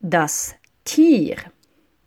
das Tier.